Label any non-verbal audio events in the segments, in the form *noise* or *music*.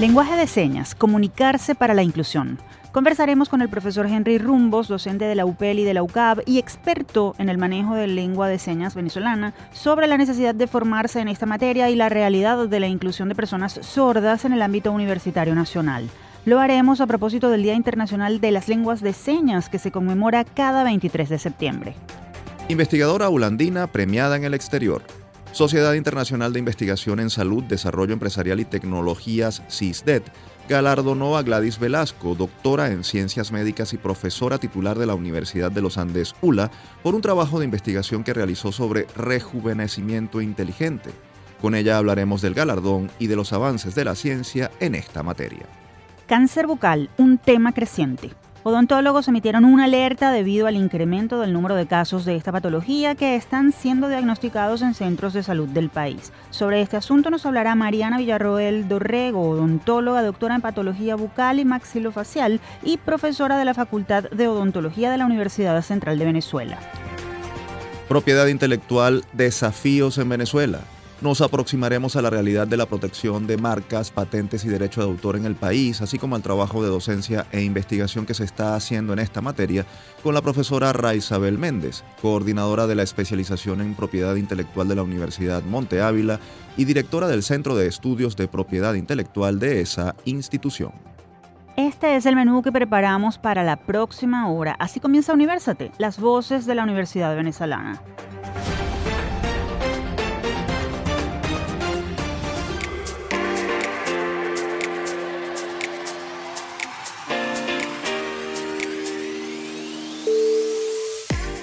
Lenguaje de señas, comunicarse para la inclusión. Conversaremos con el profesor Henry Rumbos, docente de la UPEL y de la UCAB y experto en el manejo de lengua de señas venezolana, sobre la necesidad de formarse en esta materia y la realidad de la inclusión de personas sordas en el ámbito universitario nacional. Lo haremos a propósito del Día Internacional de las Lenguas de Señas que se conmemora cada 23 de septiembre. Investigadora holandina premiada en el exterior. Sociedad Internacional de Investigación en Salud, Desarrollo Empresarial y Tecnologías, CISDET, galardonó a Gladys Velasco, doctora en Ciencias Médicas y profesora titular de la Universidad de los Andes, ULA, por un trabajo de investigación que realizó sobre rejuvenecimiento inteligente. Con ella hablaremos del galardón y de los avances de la ciencia en esta materia. Cáncer bucal, un tema creciente. Odontólogos emitieron una alerta debido al incremento del número de casos de esta patología que están siendo diagnosticados en centros de salud del país. Sobre este asunto nos hablará Mariana Villarroel Dorrego, odontóloga, doctora en patología bucal y maxilofacial y profesora de la Facultad de Odontología de la Universidad Central de Venezuela. Propiedad intelectual, desafíos en Venezuela nos aproximaremos a la realidad de la protección de marcas, patentes y derecho de autor en el país, así como al trabajo de docencia e investigación que se está haciendo en esta materia con la profesora Raisabel Méndez, coordinadora de la especialización en propiedad intelectual de la Universidad Monte Ávila y directora del Centro de Estudios de Propiedad Intelectual de esa institución. Este es el menú que preparamos para la próxima hora. Así comienza Universate, las voces de la Universidad Venezolana.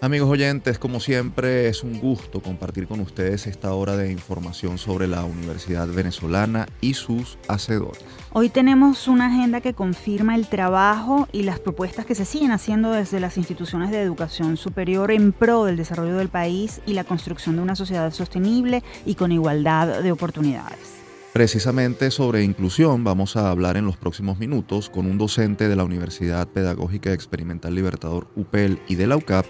Amigos oyentes, como siempre es un gusto compartir con ustedes esta hora de información sobre la Universidad Venezolana y sus hacedores. Hoy tenemos una agenda que confirma el trabajo y las propuestas que se siguen haciendo desde las instituciones de educación superior en pro del desarrollo del país y la construcción de una sociedad sostenible y con igualdad de oportunidades. Precisamente sobre inclusión vamos a hablar en los próximos minutos con un docente de la Universidad Pedagógica Experimental Libertador UPEL y de la UCAP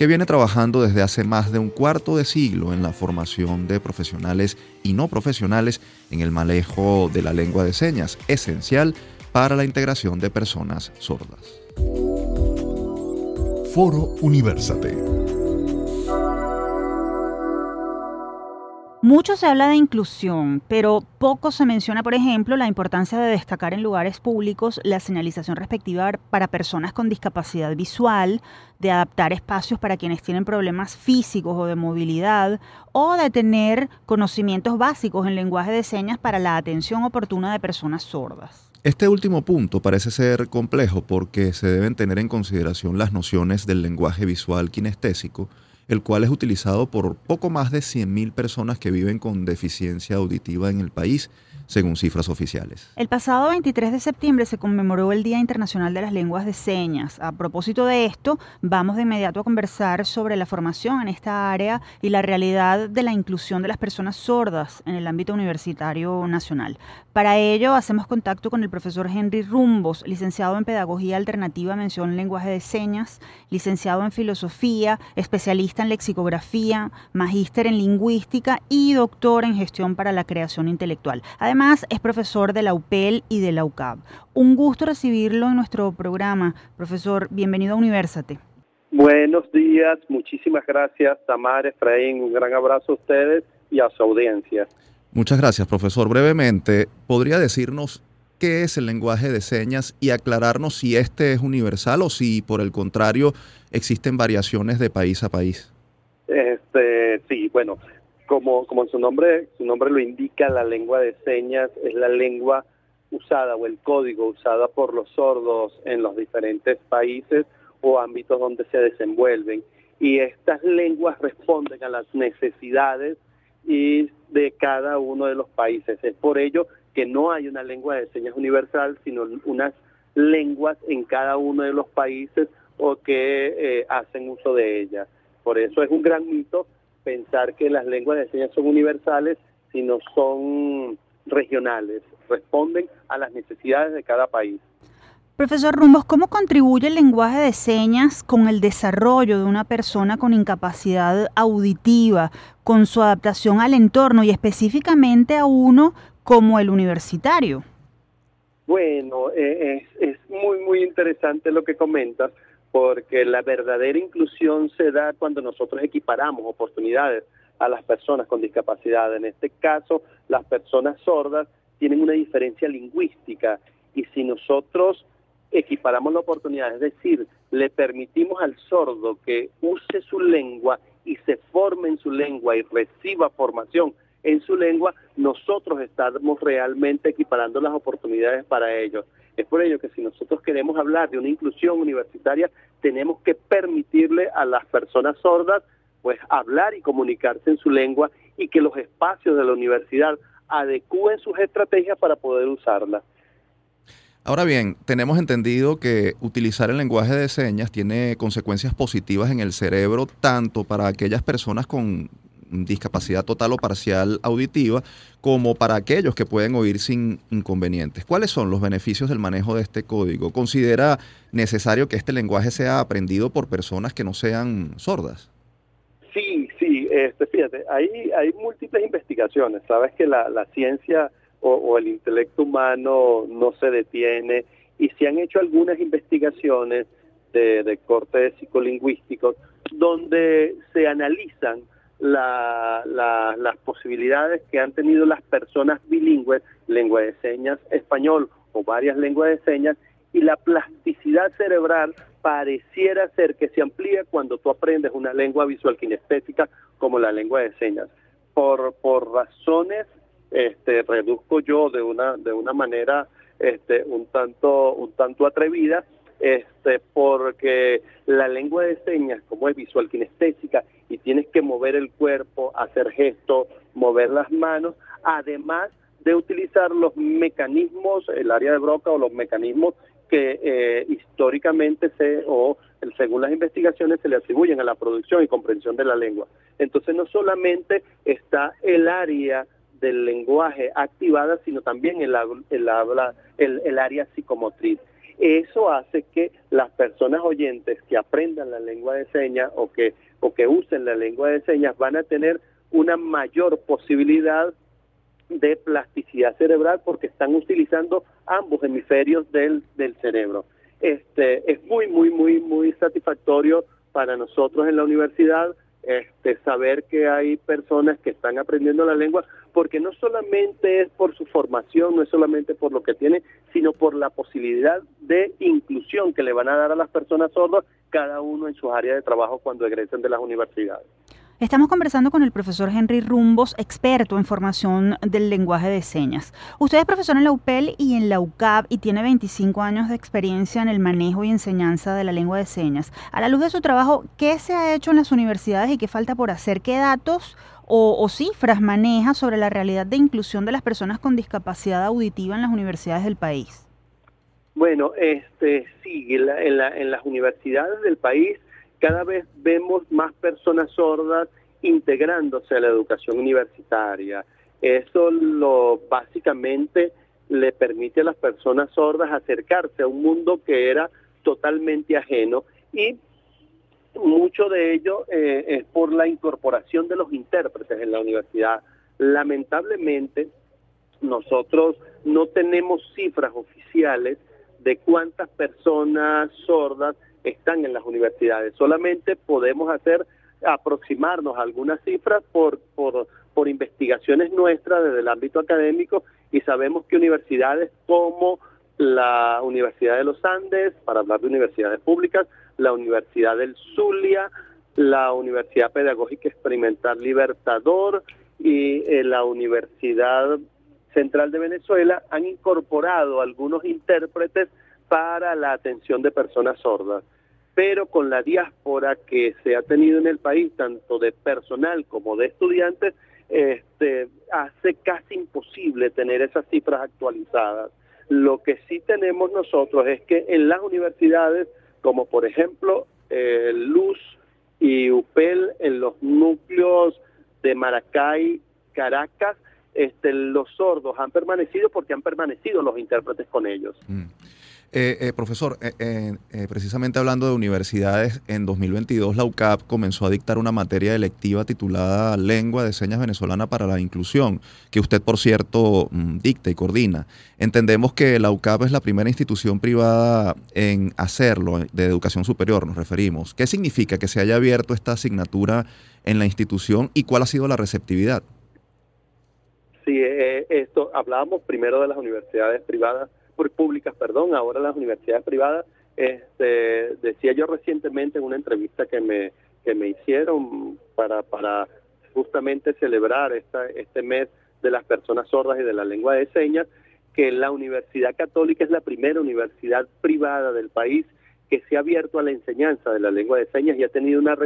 que viene trabajando desde hace más de un cuarto de siglo en la formación de profesionales y no profesionales en el manejo de la lengua de señas, esencial para la integración de personas sordas. Foro Universate. Mucho se habla de inclusión, pero poco se menciona, por ejemplo, la importancia de destacar en lugares públicos la señalización respectiva para personas con discapacidad visual, de adaptar espacios para quienes tienen problemas físicos o de movilidad, o de tener conocimientos básicos en lenguaje de señas para la atención oportuna de personas sordas. Este último punto parece ser complejo porque se deben tener en consideración las nociones del lenguaje visual kinestésico, el cual es utilizado por poco más de 100.000 personas que viven con deficiencia auditiva en el país según cifras oficiales. El pasado 23 de septiembre se conmemoró el Día Internacional de las Lenguas de Señas. A propósito de esto, vamos de inmediato a conversar sobre la formación en esta área y la realidad de la inclusión de las personas sordas en el ámbito universitario nacional. Para ello, hacemos contacto con el profesor Henry Rumbos, licenciado en Pedagogía Alternativa, mención lenguaje de señas, licenciado en Filosofía, especialista en lexicografía, magíster en Lingüística y doctor en Gestión para la Creación Intelectual. Además, Además, es profesor de la UPEL y de la UCAB. Un gusto recibirlo en nuestro programa. Profesor, bienvenido a Universate. Buenos días, muchísimas gracias, Tamar, Efraín, un gran abrazo a ustedes y a su audiencia. Muchas gracias, profesor. Brevemente, ¿podría decirnos qué es el lenguaje de señas y aclararnos si este es universal o si, por el contrario, existen variaciones de país a país? Este, sí, bueno, como, como su nombre, su nombre lo indica, la lengua de señas es la lengua usada o el código usada por los sordos en los diferentes países o ámbitos donde se desenvuelven. Y estas lenguas responden a las necesidades y de cada uno de los países. Es por ello que no hay una lengua de señas universal, sino unas lenguas en cada uno de los países o que eh, hacen uso de ellas. Por eso es un gran mito pensar que las lenguas de señas son universales, sino son regionales, responden a las necesidades de cada país. Profesor Rumbos, ¿cómo contribuye el lenguaje de señas con el desarrollo de una persona con incapacidad auditiva, con su adaptación al entorno y específicamente a uno como el universitario? Bueno, eh, es, es muy, muy interesante lo que comentas, porque la verdadera inclusión se da cuando nosotros equiparamos oportunidades a las personas con discapacidad. En este caso, las personas sordas tienen una diferencia lingüística y si nosotros equiparamos la oportunidad, es decir, le permitimos al sordo que use su lengua y se forme en su lengua y reciba formación en su lengua, nosotros estamos realmente equiparando las oportunidades para ellos. Es por ello que si nosotros queremos hablar de una inclusión universitaria, tenemos que permitirle a las personas sordas pues hablar y comunicarse en su lengua y que los espacios de la universidad adecúen sus estrategias para poder usarla. Ahora bien, tenemos entendido que utilizar el lenguaje de señas tiene consecuencias positivas en el cerebro, tanto para aquellas personas con discapacidad total o parcial auditiva, como para aquellos que pueden oír sin inconvenientes. ¿Cuáles son los beneficios del manejo de este código? ¿Considera necesario que este lenguaje sea aprendido por personas que no sean sordas? Sí, sí, este, fíjate, hay, hay múltiples investigaciones. Sabes que la, la ciencia o, el intelecto humano no se detiene y se han hecho algunas investigaciones de, de corte psicolingüístico donde se analizan la, las posibilidades que han tenido las personas bilingües, lengua de señas español o varias lenguas de señas, y la plasticidad cerebral pareciera ser que se amplía cuando tú aprendes una lengua visual kinestésica como la lengua de señas. Por, por razones, este, reduzco yo de una, de una manera este, un, tanto, un tanto atrevida, este, porque la lengua de señas, como es visual kinestésica, y tienes que mover el cuerpo, hacer gestos, mover las manos, además de utilizar los mecanismos, el área de Broca o los mecanismos que eh, históricamente se, o según las investigaciones, se le atribuyen a la producción y comprensión de la lengua. Entonces no solamente está el área del lenguaje activada, sino también el, área psicomotriz. Eso hace que las personas oyentes que aprendan la lengua de señas o que, o que usen la lengua de señas van a tener una mayor posibilidad de plasticidad cerebral porque están utilizando ambos hemisferios del, del cerebro. Este, es muy, muy, muy, muy satisfactorio para nosotros en la universidad este, saber que hay personas que están aprendiendo la lengua, porque no solamente es por su formación, no es solamente por lo que tiene, sino por la posibilidad de inclusión que le van a dar a las personas sordas, cada uno en sus áreas de trabajo cuando egresen de las universidades. Estamos conversando con el profesor Henry Rumbos, experto en formación del lenguaje de señas. Usted es profesor en la UPEL y en la UCAP y tiene 25 años de experiencia en el manejo y enseñanza de la lengua de señas. A la luz de su trabajo, ¿qué se ha hecho en las universidades y qué falta por hacer? ¿Qué datos o, cifras maneja sobre la realidad de inclusión de las personas con discapacidad auditiva en las universidades del país? Bueno, este sí, en las universidades del país cada vez vemos más personas sordas integrándose a la educación universitaria. Eso básicamente le permite a las personas sordas acercarse a un mundo que era totalmente ajeno y mucho de ello eh, es por la incorporación de los intérpretes en la universidad. Lamentablemente, nosotros no tenemos cifras oficiales de cuántas personas sordas están en las universidades. Solamente podemos hacer aproximarnos a algunas cifras por, por, por investigaciones nuestras desde el ámbito académico y sabemos que universidades como la Universidad de los Andes, para hablar de universidades públicas, la Universidad del Zulia, la Universidad Pedagógica Experimental Libertador y eh, la Universidad Central de Venezuela han incorporado algunos intérpretes para la atención de personas sordas. Pero con la diáspora que se ha tenido en el país, tanto de personal como de estudiantes, este, hace casi imposible tener esas cifras actualizadas. Lo que sí tenemos nosotros es que en las universidades, como por ejemplo eh, Luz y UPEL, en los núcleos de Maracay, Caracas, este, los sordos han permanecido porque han permanecido los intérpretes con ellos. Mm. Eh, eh, profesor, eh, precisamente hablando de universidades, en 2022 la UCAP comenzó a dictar una materia electiva titulada Lengua de Señas Venezolana para la Inclusión, que usted, por cierto, mm, dicta y coordina. Entendemos que la UCAP es la primera institución privada en hacerlo, de educación superior nos referimos. ¿Qué significa que se haya abierto esta asignatura en la institución y cuál ha sido la receptividad? Sí, esto hablábamos primero de las universidades privadas públicas, perdón, ahora las universidades privadas. Este, decía yo recientemente en una entrevista que me, que me hicieron para, para justamente celebrar este mes de las personas sordas y de la lengua de señas, que la Universidad Católica es la primera universidad privada del país que se ha abierto a la enseñanza de la lengua de señas y ha tenido una,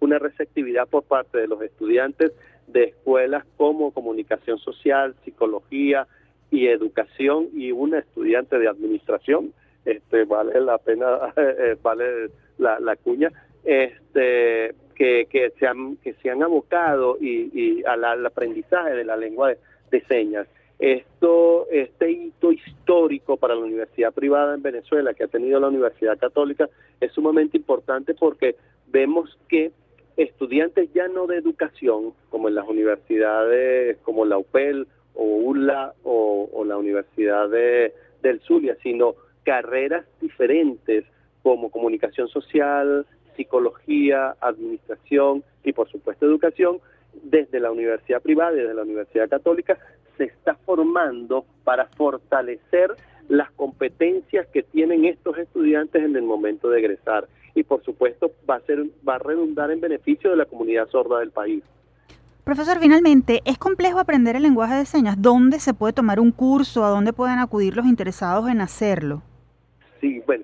una receptividad por parte de los estudiantes de escuelas como comunicación social, psicología, y educación y una estudiante de administración, este vale la pena, *laughs* eh, vale la, cuña, este que, se han, que se han abocado y, al, aprendizaje de la lengua de, señas. Esto, este hito histórico para la universidad privada en Venezuela que ha tenido la Universidad Católica es sumamente importante porque vemos que estudiantes ya no de educación, como en las universidades como la UPEL o ULA o, la Universidad de, del Zulia, sino carreras diferentes como comunicación social, psicología, administración y por supuesto educación, desde la universidad privada y desde la universidad católica, se está formando para fortalecer las competencias que tienen estos estudiantes en el momento de egresar y por supuesto va a ser va a redundar en beneficio de la comunidad sorda del país. Profesor, finalmente, ¿es complejo aprender el lenguaje de señas? ¿Dónde se puede tomar un curso? ¿A dónde pueden acudir los interesados en hacerlo? Sí, bueno,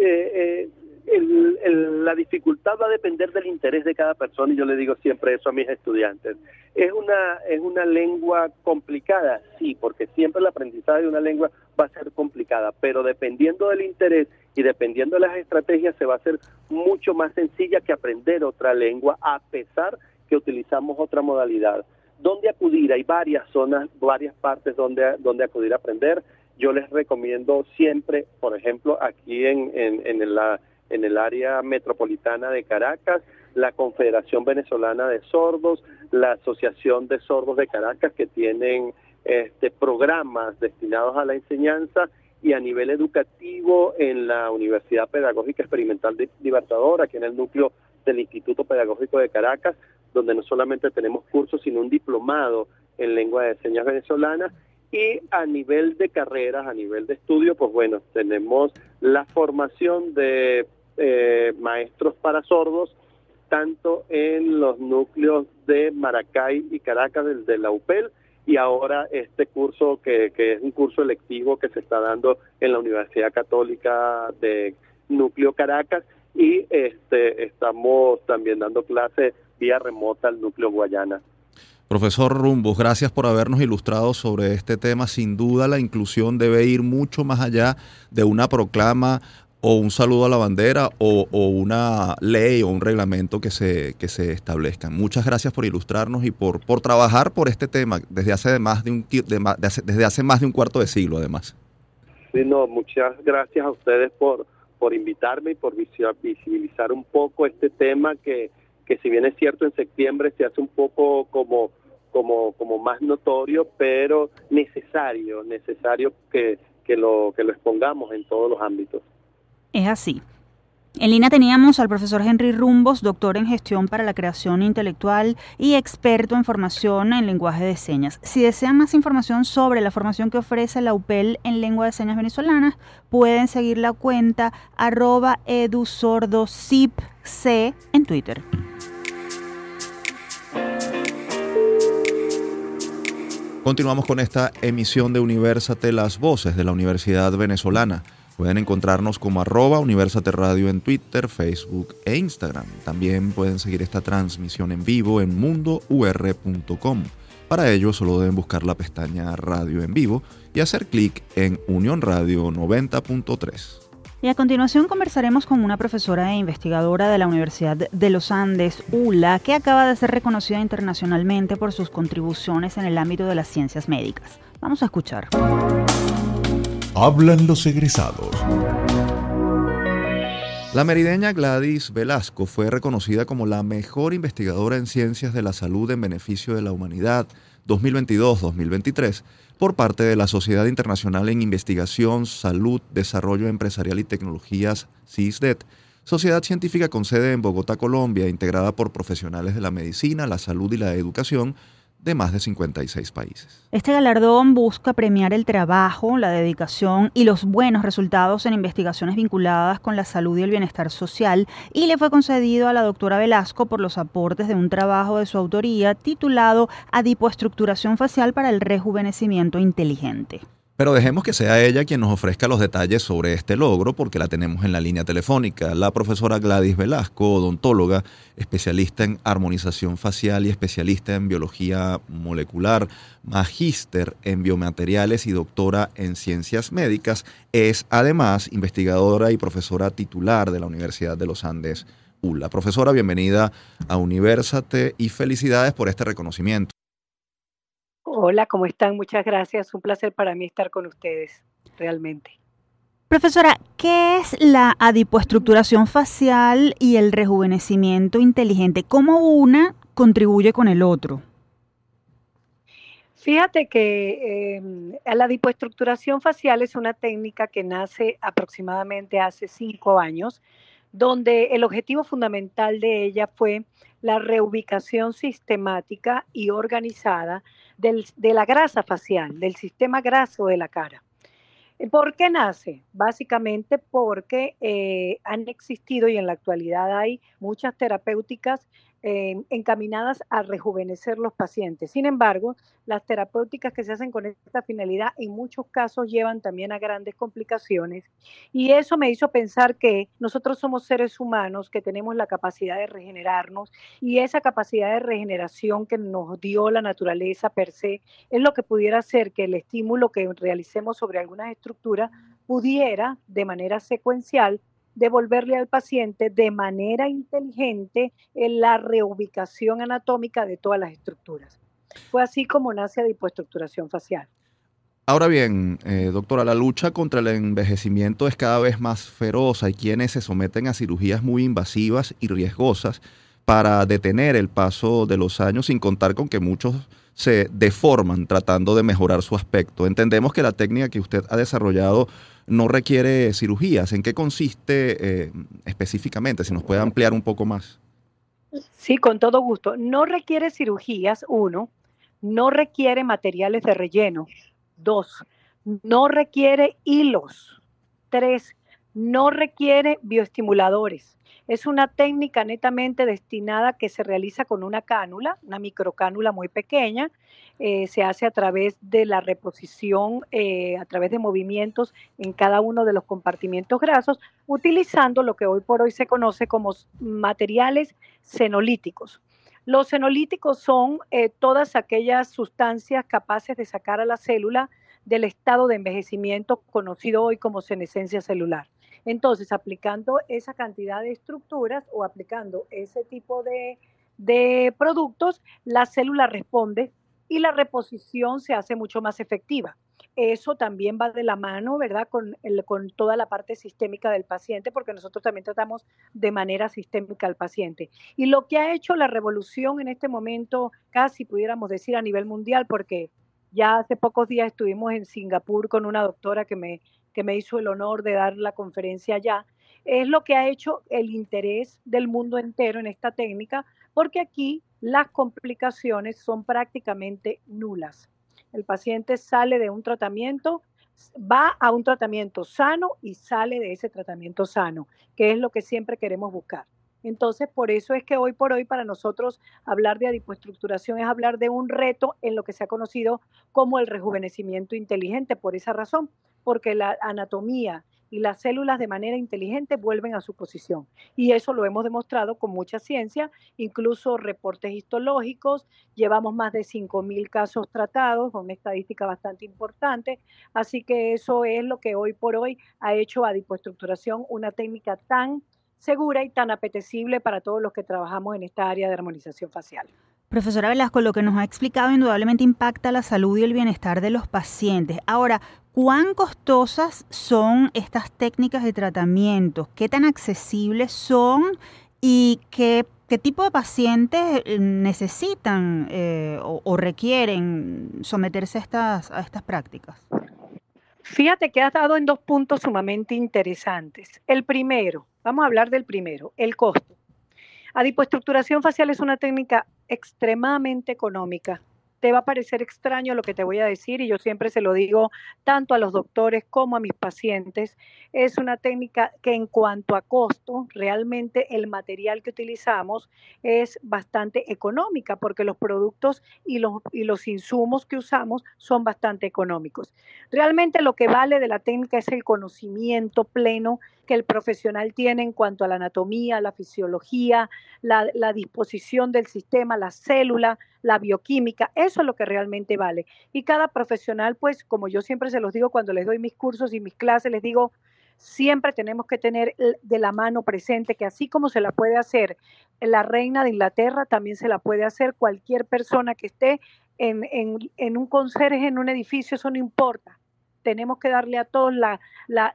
eh, eh, la dificultad va a depender del interés de cada persona y yo le digo siempre eso a mis estudiantes. ¿Es una, ¿Es una lengua complicada? Sí, porque siempre el aprendizaje de una lengua va a ser complicada, pero dependiendo del interés y dependiendo de las estrategias se va a hacer mucho más sencilla que aprender otra lengua a pesar que utilizamos otra modalidad. ¿Dónde acudir? Hay varias zonas, varias partes donde, donde acudir a aprender. Yo les recomiendo siempre, por ejemplo, aquí en, en, en, el área metropolitana de Caracas, la Confederación Venezolana de Sordos, la Asociación de Sordos de Caracas, que tienen este, programas destinados a la enseñanza y a nivel educativo en la Universidad Pedagógica Experimental de Libertador, aquí en el núcleo del Instituto Pedagógico de Caracas, donde no solamente tenemos cursos, sino un diplomado en lengua de señas venezolana. Y a nivel de carreras, a nivel de estudio, pues bueno, tenemos la formación de eh, maestros para sordos, tanto en los núcleos de Maracay y Caracas desde la UPEL, y ahora este curso que, que es un curso electivo que se está dando en la Universidad Católica de Núcleo Caracas y este estamos también dando clases vía remota al núcleo Guayana. Profesor Rumbos, gracias por habernos ilustrado sobre este tema. Sin duda la inclusión debe ir mucho más allá de una proclama o un saludo a la bandera o, una ley o un reglamento que se, que se establezcan. Muchas gracias por ilustrarnos y por, por trabajar por este tema desde hace, más de un, desde hace más de un cuarto de siglo además. Sí, no, muchas gracias a ustedes por, por invitarme y por visibilizar un poco este tema que, que si bien es cierto en septiembre se hace un poco como como como más notorio, pero necesario, necesario que, que lo que lo expongamos en todos los ámbitos. Es así. En línea teníamos al profesor Henry Rumbos, doctor en gestión para la creación intelectual y experto en formación en lenguaje de señas. Si desean más información sobre la formación que ofrece la UPEL en lengua de señas venezolanas, pueden seguir la cuenta arroba edusordocipc en Twitter. Continuamos con esta emisión de Universate, las voces de la Universidad Venezolana. Pueden encontrarnos como arroba Universate Radio en Twitter, Facebook e Instagram. También pueden seguir esta transmisión en vivo en mundour.com. Para ello solo deben buscar la pestaña Radio en vivo y hacer clic en Unión Radio 90.3. Y a continuación conversaremos con una profesora e investigadora de la Universidad de los Andes, ULA, que acaba de ser reconocida internacionalmente por sus contribuciones en el ámbito de las ciencias médicas. Vamos a escuchar. Hablan los egresados. La merideña Gladys Velasco fue reconocida como la mejor investigadora en ciencias de la salud en beneficio de la humanidad 2022-2023 por parte de la Sociedad Internacional en Investigación, Salud, Desarrollo Empresarial y Tecnologías, CISDET, sociedad científica con sede en Bogotá, Colombia, integrada por profesionales de la medicina, la salud y la educación, de más de 56 países. Este galardón busca premiar el trabajo, la dedicación y los buenos resultados en investigaciones vinculadas con la salud y el bienestar social y le fue concedido a la doctora Velasco por los aportes de un trabajo de su autoría titulado Adipoestructuración facial para el rejuvenecimiento inteligente. Pero dejemos que sea ella quien nos ofrezca los detalles sobre este logro porque la tenemos en la línea telefónica. La profesora Gladys Velasco, odontóloga, especialista en armonización facial y especialista en biología molecular, magíster en biomateriales y doctora en ciencias médicas, es además investigadora y profesora titular de la Universidad de los Andes. ULA. Profesora, bienvenida a Universate y felicidades por este reconocimiento. Hola, ¿cómo están? Muchas gracias. Un placer para mí estar con ustedes, realmente. Profesora, ¿qué es la adipoestructuración facial y el rejuvenecimiento inteligente? ¿Cómo una contribuye con el otro? Fíjate que em, la adipoestructuración facial es una técnica que nace aproximadamente hace cinco años, donde el objetivo fundamental de ella fue la reubicación sistemática y organizada de la grasa facial, del sistema graso de la cara. ¿Por qué nace? Básicamente porque eh, han existido y en la actualidad hay muchas terapéuticas eh, encaminadas a rejuvenecer los pacientes. Sin embargo, las terapéuticas que se hacen con esta finalidad en muchos casos llevan también a grandes complicaciones y eso me hizo pensar que nosotros somos seres humanos que tenemos la capacidad de regenerarnos y esa capacidad de regeneración que nos dio la naturaleza per se es lo que pudiera hacer que el estímulo que realicemos sobre algunas estructuras pudiera de manera secuencial devolverle al paciente de manera inteligente en la reubicación anatómica de todas las estructuras. Fue así como nace la hipoestructuración facial. Ahora bien, eh, doctora, la lucha contra el envejecimiento es cada vez más feroz. Hay quienes se someten a cirugías muy invasivas y riesgosas para detener el paso de los años, sin contar con que muchos se deforman tratando de mejorar su aspecto. Entendemos que la técnica que usted ha desarrollado no requiere cirugías. ¿En qué consiste eh, específicamente? Si nos puede ampliar un poco más. Sí, con todo gusto. No requiere cirugías, uno. No requiere materiales de relleno. Dos, no requiere hilos. Tres, no requiere bioestimuladores. Es una técnica netamente destinada que se realiza con una cánula, una microcánula muy pequeña. Eh, se hace a través de la reposición, eh, a través de movimientos en cada uno de los compartimientos grasos, utilizando lo que hoy por hoy se conoce como materiales senolíticos. Los senolíticos son eh, todas aquellas sustancias capaces de sacar a la célula del estado de envejecimiento conocido hoy como senescencia celular. Entonces, aplicando esa cantidad de estructuras o aplicando ese tipo de, productos, la célula responde y la reposición se hace mucho más efectiva. Eso también va de la mano, ¿verdad? Con, con toda la parte sistémica del paciente, porque nosotros también tratamos de manera sistémica al paciente. Y lo que ha hecho la revolución en este momento, casi pudiéramos decir a nivel mundial, porque ya hace pocos días estuvimos en Singapur con una doctora que me que me hizo el honor de dar la conferencia allá, es lo que ha hecho el interés del mundo entero en esta técnica, porque aquí las complicaciones son prácticamente nulas. El paciente sale de un tratamiento, va a un tratamiento sano y sale de ese tratamiento sano, que es lo que siempre queremos buscar. Entonces, por eso es que hoy por hoy para nosotros hablar de adipoestructuración es hablar de un reto en lo que se ha conocido como el rejuvenecimiento inteligente, por esa razón, porque la anatomía y las células de manera inteligente vuelven a su posición. Y eso lo hemos demostrado con mucha ciencia, incluso reportes histológicos, llevamos más de 5.000 casos tratados, con una estadística bastante importante, así que eso es lo que hoy por hoy ha hecho adipoestructuración una técnica tan segura y tan apetecible para todos los que trabajamos en esta área de armonización facial. Profesora Velasco, lo que nos ha explicado indudablemente impacta la salud y el bienestar de los pacientes. Ahora, ¿cuán costosas son estas técnicas de tratamiento? ¿Qué tan accesibles son? ¿Y qué, tipo de pacientes eh, necesitan eh, o, requieren someterse a estas, a estas prácticas? Fíjate que has dado en dos puntos sumamente interesantes. El primero, vamos a hablar del primero, el costo. Adipoestructuración facial es una técnica extremadamente económica te va a parecer extraño lo que te voy a decir y yo siempre se lo digo tanto a los doctores como a mis pacientes. Es una técnica que en cuanto a costo, realmente el material que utilizamos es bastante económica porque los productos y los, y los insumos que usamos son bastante económicos. Realmente lo que vale de la técnica es el conocimiento pleno que el profesional tiene en cuanto a la anatomía, la fisiología, la, disposición del sistema, la célula, la bioquímica, eso es lo que realmente vale. Y cada profesional, pues como yo siempre se los digo cuando les doy mis cursos y mis clases, les digo, siempre tenemos que tener de la mano presente que así como se la puede hacer la reina de Inglaterra, también se la puede hacer cualquier persona que esté en, en, en un conserje, en un edificio, eso no importa tenemos que darle a todos la,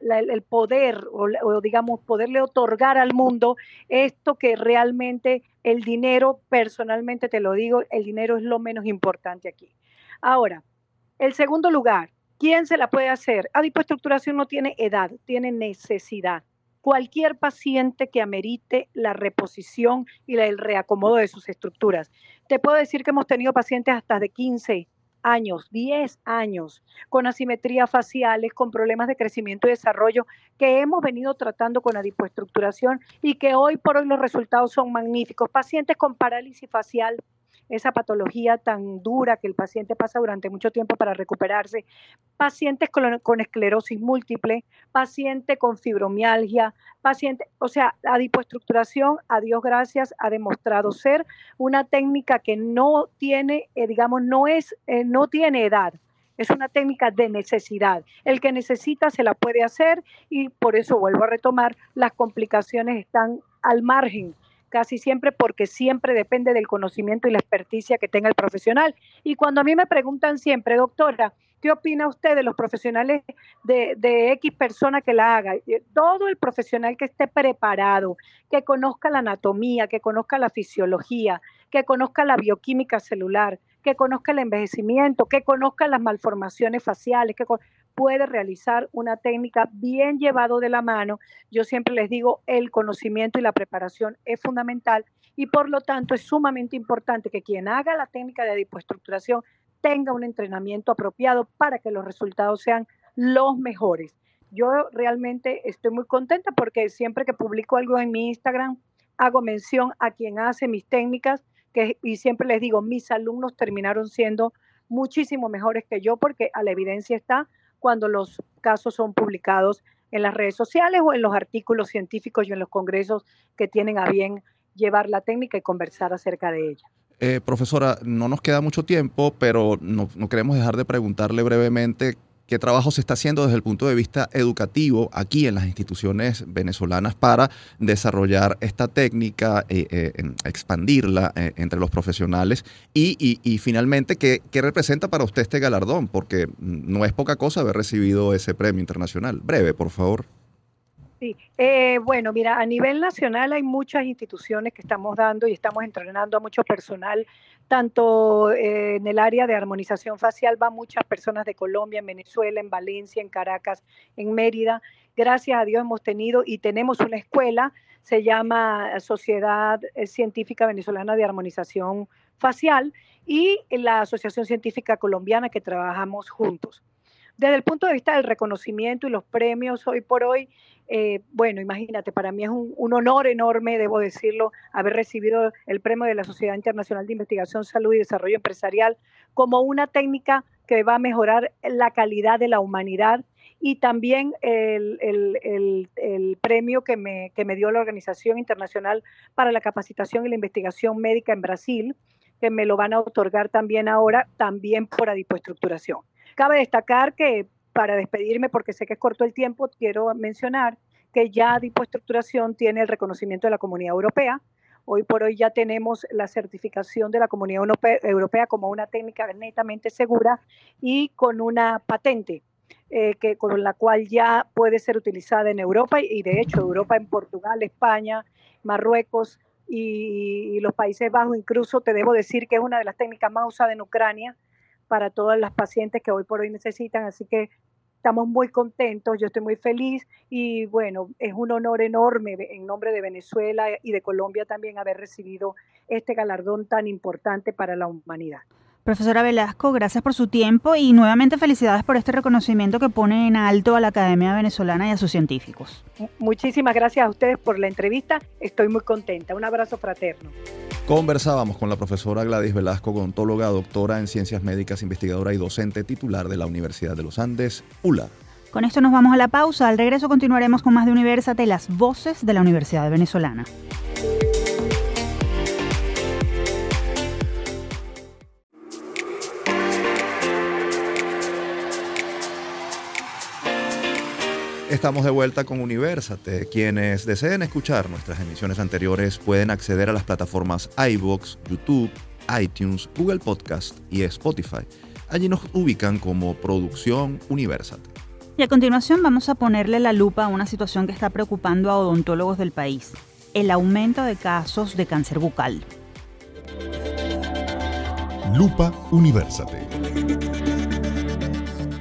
el poder o, digamos poderle otorgar al mundo esto que realmente el dinero, personalmente te lo digo, el dinero es lo menos importante aquí. Ahora, el segundo lugar, ¿quién se la puede hacer? Adipoestructuración no tiene edad, tiene necesidad. Cualquier paciente que amerite la reposición y el reacomodo de sus estructuras. Te puedo decir que hemos tenido pacientes hasta de 15, años, 10 años, con asimetrías faciales, con problemas de crecimiento y desarrollo que hemos venido tratando con adipoestructuración y que hoy por hoy los resultados son magníficos. Pacientes con parálisis facial esa patología tan dura que el paciente pasa durante mucho tiempo para recuperarse, pacientes con, esclerosis múltiple, paciente con fibromialgia, paciente, o sea, adipoestructuración, a Dios gracias, ha demostrado ser una técnica que no tiene, eh, digamos, no es, eh, no tiene edad. Es una técnica de necesidad. El que necesita se la puede hacer y por eso vuelvo a retomar, las complicaciones están al margen casi siempre porque siempre depende del conocimiento y la experticia que tenga el profesional. Y cuando a mí me preguntan siempre, doctora, ¿qué opina usted de los profesionales de, X persona que la haga? Todo el profesional que esté preparado, que conozca la anatomía, que conozca la fisiología, que conozca la bioquímica celular, que conozca el envejecimiento, que conozca las malformaciones faciales, que puede realizar una técnica bien llevado de la mano. Yo siempre les digo, el conocimiento y la preparación es fundamental y por lo tanto es sumamente importante que quien haga la técnica de adipoestructuración tenga un entrenamiento apropiado para que los resultados sean los mejores. Yo realmente estoy muy contenta porque siempre que publico algo en mi Instagram, hago mención a quien hace mis técnicas y siempre les digo, mis alumnos terminaron siendo muchísimo mejores que yo porque a la evidencia está cuando los casos son publicados en las redes sociales o en los artículos científicos y en los congresos que tienen a bien llevar la técnica y conversar acerca de ella. Eh, profesora, no nos queda mucho tiempo, pero no, no, queremos dejar de preguntarle brevemente qué trabajo se está haciendo desde el punto de vista educativo aquí en las instituciones venezolanas para desarrollar esta técnica, eh, eh, expandirla eh, entre los profesionales y, finalmente ¿qué, ¿qué, representa para usted este galardón, porque no es poca cosa haber recibido ese premio internacional. Breve, por favor. Sí, bueno, mira, a nivel nacional hay muchas instituciones que estamos dando y estamos entrenando a mucho personal tanto eh, en el área de armonización facial van muchas personas de Colombia, en Venezuela, en Valencia, en Caracas, en Mérida. Gracias a Dios hemos tenido y tenemos una escuela, se llama Sociedad Científica Venezolana de Armonización Facial y la Asociación Científica Colombiana que trabajamos juntos. Desde el punto de vista del reconocimiento y los premios hoy por hoy, eh, bueno, imagínate, para mí es un, honor enorme, debo decirlo, haber recibido el premio de la Sociedad Internacional de Investigación, Salud y Desarrollo Empresarial como una técnica que va a mejorar la calidad de la humanidad y también el, premio que me, que me dio la Organización Internacional para la Capacitación y la Investigación Médica en Brasil, que me lo van a otorgar también ahora, también por adipoestructuración. Cabe destacar que para despedirme, porque sé que es corto el tiempo, quiero mencionar que ya adipoestructuración tiene el reconocimiento de la Comunidad Europea. Hoy por hoy ya tenemos la certificación de la Comunidad Europea como una técnica netamente segura y con una patente eh, que, con la cual ya puede ser utilizada en Europa y de hecho Europa en Portugal, España, Marruecos y, los Países Bajos. Incluso te debo decir que es una de las técnicas más usadas en Ucrania para todas las pacientes que hoy por hoy necesitan. Así que estamos muy contentos, yo estoy muy feliz y bueno, es un honor enorme en nombre de Venezuela y de Colombia también haber recibido este galardón tan importante para la humanidad. Profesora Velasco, gracias por su tiempo y nuevamente felicidades por este reconocimiento que pone en alto a la Academia Venezolana y a sus científicos. Muchísimas gracias a ustedes por la entrevista. Estoy muy contenta. Un abrazo fraterno. Conversábamos con la profesora Gladys Velasco, odontóloga, doctora en ciencias médicas, investigadora y docente titular de la Universidad de los Andes, ULA. Con esto nos vamos a la pausa. Al regreso continuaremos con más de Universate, las voces de la Universidad Venezolana. Estamos de vuelta con Universate. Quienes deseen escuchar nuestras emisiones anteriores pueden acceder a las plataformas iBox, YouTube, iTunes, Google Podcast y Spotify. Allí nos ubican como Producción Universate. Y a continuación vamos a ponerle la lupa a una situación que está preocupando a odontólogos del país, el aumento de casos de cáncer bucal. Lupa Universate.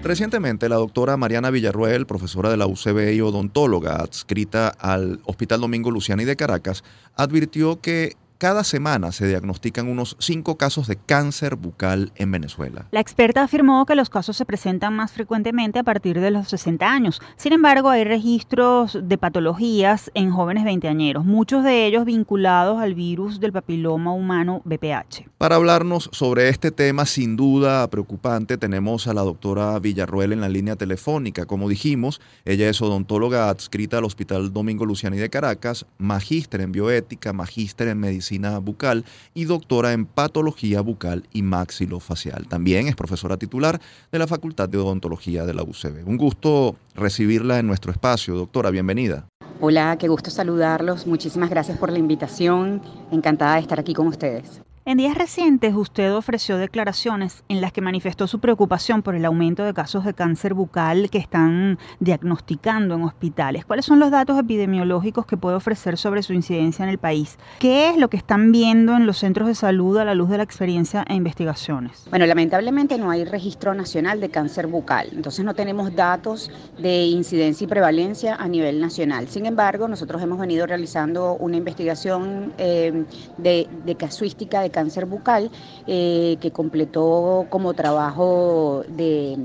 Recientemente, la doctora Mariana Villarruel, profesora de la UCB y odontóloga adscrita al Hospital Domingo Luciani de Caracas, advirtió que cada semana se diagnostican unos cinco casos de cáncer bucal en Venezuela. La experta afirmó que los casos se presentan más frecuentemente a partir de los 60 años. Sin embargo, hay registros de patologías en jóvenes veinteañeros, muchos de ellos vinculados al virus del papiloma humano BPH. Para hablarnos sobre este tema sin duda preocupante, tenemos a la doctora Villarruel en la línea telefónica. Como dijimos, ella es odontóloga adscrita al Hospital Domingo Luciani de Caracas, magíster en bioética, magíster en medicina bucal y doctora en patología bucal y maxilofacial. También es profesora titular de la Facultad de Odontología de la UCB. Un gusto recibirla en nuestro espacio, doctora, bienvenida. Hola, qué gusto saludarlos. Muchísimas gracias por la invitación. Encantada de estar aquí con ustedes. En días recientes usted ofreció declaraciones en las que manifestó su preocupación por el aumento de casos de cáncer bucal que están diagnosticando en hospitales. ¿Cuáles son los datos epidemiológicos que puede ofrecer sobre su incidencia en el país? ¿Qué es lo que están viendo en los centros de salud a la luz de la experiencia e investigaciones? Bueno, lamentablemente no hay registro nacional de cáncer bucal, entonces no tenemos datos de incidencia y prevalencia a nivel nacional. Sin embargo, nosotros hemos venido realizando una investigación eh, de, de casuística de cáncer bucal, eh, que completó como trabajo de,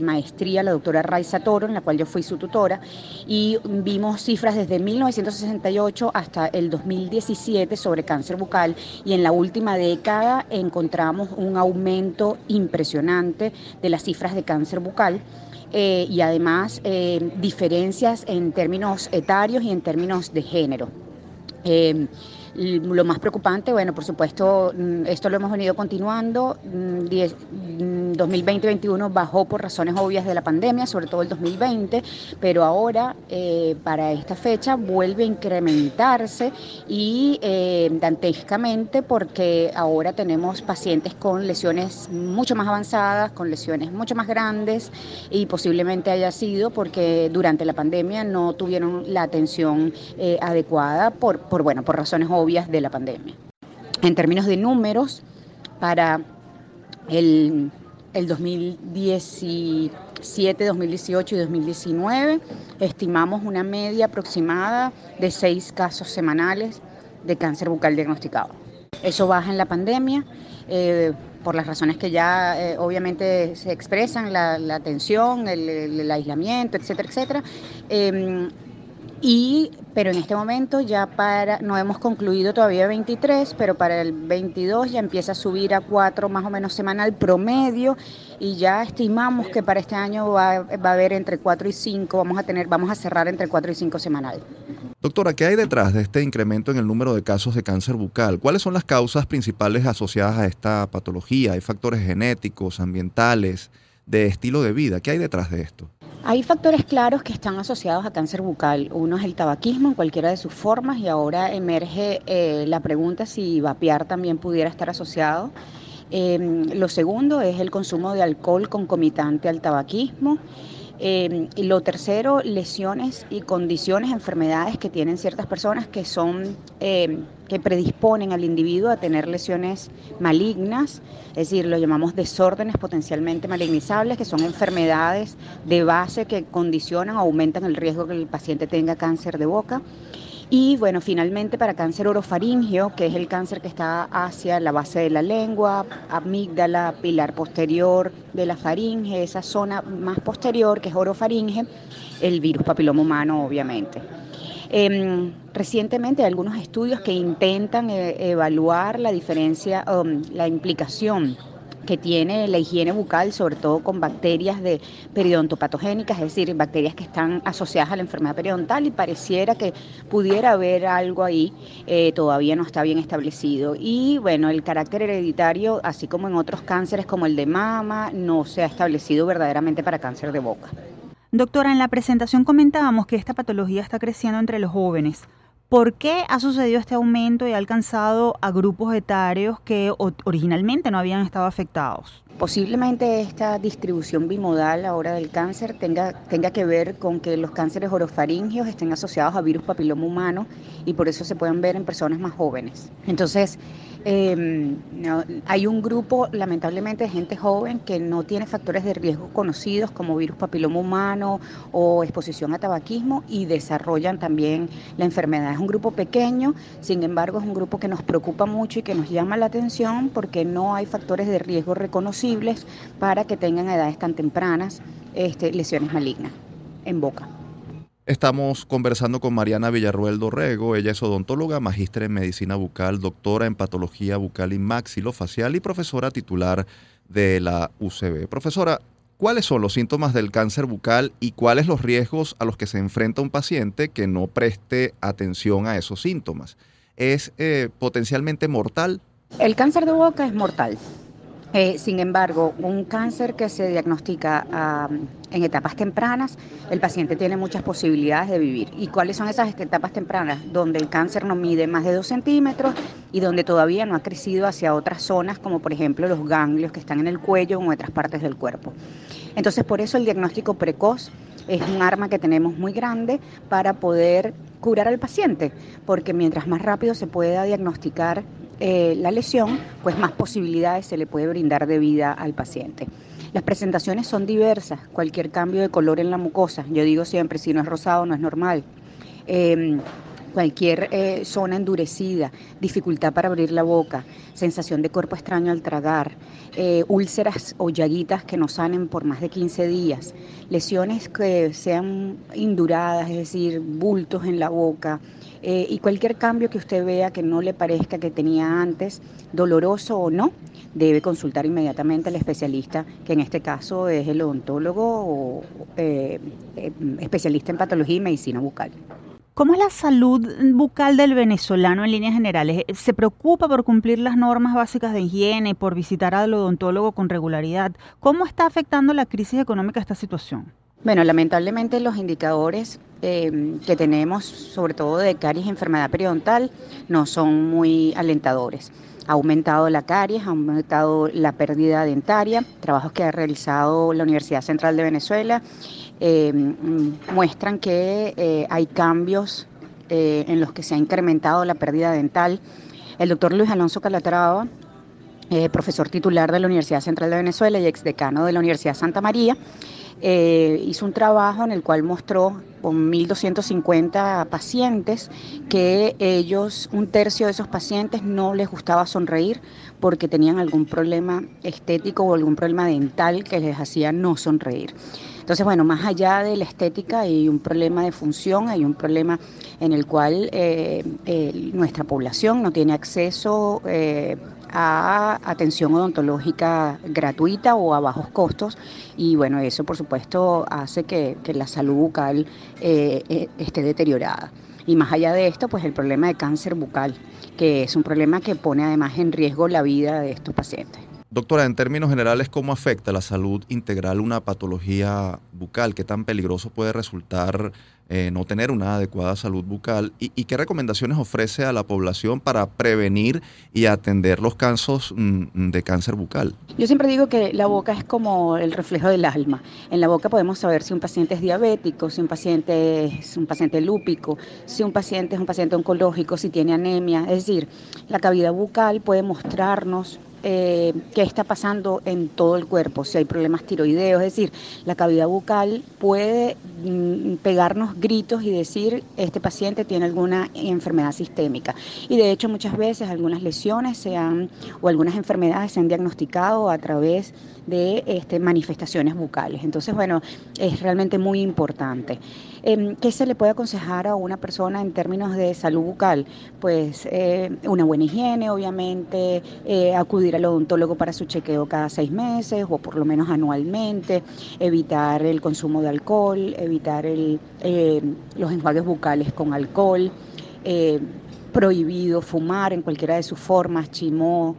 maestría la doctora Raiza Toro, en la cual yo fui su tutora, y vimos cifras desde 1968 hasta el 2017 sobre cáncer bucal, y en la última década encontramos un aumento impresionante de las cifras de cáncer bucal. Eh, y además eh, diferencias en términos etarios y en términos de género. Lo más preocupante, bueno, por supuesto, mm, esto lo hemos venido continuando. 2020-2021 mm, mm, bajó por razones obvias de la pandemia, sobre todo el 2020, pero ahora eh, para esta fecha vuelve a incrementarse y eh, dantescamente porque ahora tenemos pacientes con lesiones mucho más avanzadas, con lesiones mucho más grandes y posiblemente haya sido porque durante la pandemia no tuvieron la atención eh, adecuada por, por, bueno, por razones obvias de la pandemia. En términos de números, para el, el 2017, 2018 y 2019 estimamos una media aproximada de seis casos semanales de cáncer bucal diagnosticado. Eso baja en la pandemia. Eh, por las razones que ya eh, obviamente se expresan, la, la tensión, el, aislamiento, etcétera, etcétera. Em, y, pero en este momento ya para, no hemos concluido todavía 23, pero para el 22 ya empieza a subir a 4 más o menos semanal promedio y ya estimamos que para este año va, va a haber entre 4 y 5, vamos a tener, vamos a cerrar entre 4 y 5 semanal. Doctora, ¿qué hay detrás de este incremento en el número de casos de cáncer bucal? ¿Cuáles son las causas principales asociadas a esta patología? ¿Hay factores genéticos, ambientales, de estilo de vida? ¿Qué hay detrás de esto? Hay factores claros que están asociados a cáncer bucal. Uno es el tabaquismo en cualquiera de sus formas y ahora emerge eh, la pregunta si vapear también pudiera estar asociado. Eh, lo segundo es el consumo de alcohol concomitante al tabaquismo. Eh, y lo tercero, lesiones y condiciones, enfermedades que tienen ciertas personas que son, eh, que predisponen al individuo a tener lesiones malignas, es decir, lo llamamos desórdenes potencialmente malignizables, que son enfermedades de base que condicionan o aumentan el riesgo que el paciente tenga cáncer de boca. Y bueno, finalmente para cáncer orofaringio, que es el cáncer que está hacia la base de la lengua, amígdala, pilar posterior de la faringe, esa zona más posterior que es orofaringe, el virus papiloma humano obviamente. Eh, recientemente hay algunos estudios que intentan eh, evaluar la diferencia, um, la implicación que tiene la higiene bucal, sobre todo con bacterias de periodontopatogénicas, es decir, bacterias que están asociadas a la enfermedad periodontal y pareciera que pudiera haber algo ahí, eh, todavía no está bien establecido. Y bueno, el carácter hereditario, así como en otros cánceres como el de mama, no se ha establecido verdaderamente para cáncer de boca. Doctora, en la presentación comentábamos que esta patología está creciendo entre los jóvenes. ¿Por qué ha sucedido este aumento y ha alcanzado a grupos etarios que originalmente no habían estado afectados? Posiblemente esta distribución bimodal ahora del cáncer tenga, tenga que ver con que los cánceres orofaringios estén asociados a virus papiloma humano y por eso se pueden ver en personas más jóvenes. Entonces, eh, no, hay un grupo, lamentablemente, de gente joven que no tiene factores de riesgo conocidos como virus papiloma humano o exposición a tabaquismo y desarrollan también la enfermedad. Es un grupo pequeño, sin embargo, es un grupo que nos preocupa mucho y que nos llama la atención porque no hay factores de riesgo reconocibles para que tengan edades tan tempranas este, lesiones malignas en boca. Estamos conversando con Mariana Villarruel Dorrego. Ella es odontóloga, magíster en medicina bucal, doctora en patología bucal y maxilofacial y profesora titular de la UCB. Profesora, ¿cuáles son los síntomas del cáncer bucal y cuáles los riesgos a los que se enfrenta un paciente que no preste atención a esos síntomas? ¿Es eh, potencialmente mortal? El cáncer de boca es mortal. Sin embargo, un cáncer que se diagnostica en etapas tempranas, el paciente tiene muchas posibilidades de vivir. ¿Y cuáles son esas etapas tempranas? Donde el cáncer no mide más de 2 centímetros y donde todavía no ha crecido hacia otras zonas, como por ejemplo los ganglios que están en el cuello o otras partes del cuerpo. Entonces, por eso el diagnóstico precoz es un arma que tenemos muy grande para poder curar al paciente, porque mientras más rápido se pueda diagnosticar eh, la lesión, pues más posibilidades se le puede brindar de vida al paciente. Las presentaciones son diversas, cualquier cambio de color en la mucosa, yo digo siempre, si no es rosado no es normal. Eh, cualquier eh, zona endurecida, dificultad para abrir la boca, sensación de cuerpo extraño al tragar, eh, úlceras o llaguitas que no sanen por más de 15 días, lesiones que sean induradas, es decir, bultos en la boca, eh, y cualquier cambio que usted vea que no le parezca que tenía antes, doloroso o no, debe consultar inmediatamente al especialista, que en este caso es el odontólogo o eh, eh, especialista en patología y medicina bucal. ¿Cómo es la salud bucal del venezolano en líneas generales? ¿Se preocupa por cumplir las normas básicas de higiene, por visitar al odontólogo con regularidad? ¿Cómo está afectando la crisis económica esta situación? Bueno, lamentablemente los indicadores eh, que tenemos, sobre todo de caries y enfermedad periodontal, no son muy alentadores. Ha aumentado la caries, ha aumentado la pérdida dentaria, trabajos que ha realizado la Universidad Central de Venezuela eh, muestran que eh, hay cambios en los que se ha incrementado la pérdida dental. El doctor Luis Alonso Calatrava, profesor titular de la Universidad Central de Venezuela y exdecano de la Universidad Santa María, eh, hizo un trabajo en el cual mostró con 1.250 pacientes que ellos, un tercio de esos pacientes no les gustaba sonreír porque tenían algún problema estético o algún problema dental que les hacía no sonreír. Entonces, bueno, más allá de la estética hay un problema de función, hay un problema en el cual eh, nuestra población no tiene acceso eh, a atención odontológica gratuita o a bajos costos y bueno, eso por supuesto hace que, la salud bucal eh, esté deteriorada. Y más allá de esto, pues el problema de cáncer bucal, que es un problema que pone además en riesgo la vida de estos pacientes. Doctora, en términos generales, ¿cómo afecta la salud integral una patología bucal? ¿Qué tan peligroso puede resultar eh, no tener una adecuada salud bucal? ¿Y, qué recomendaciones ofrece a la población para prevenir y atender los casos mm, de cáncer bucal? Yo siempre digo que la boca es como el reflejo del alma. En la boca podemos saber si un paciente es diabético, si un paciente es un paciente lúpico, si un paciente es un paciente oncológico, si tiene anemia. Es decir, la cavidad bucal puede mostrarnos eh, qué está pasando en todo el cuerpo, si hay problemas tiroideos, es decir, la cavidad bucal puede mm, pegarnos gritos y decir este paciente tiene alguna enfermedad sistémica. Y de hecho muchas veces algunas lesiones se han, o algunas enfermedades se han diagnosticado a través de este, manifestaciones bucales. Entonces, bueno, es realmente muy importante. Em, ¿Qué se le puede aconsejar a una persona en términos de salud bucal? Pues eh, una buena higiene, obviamente, eh, acudir al odontólogo para su chequeo cada seis meses o por lo menos anualmente, evitar el consumo de alcohol, evitar eh, los enjuagues bucales con alcohol, prohibido fumar en cualquiera de sus formas, chimó,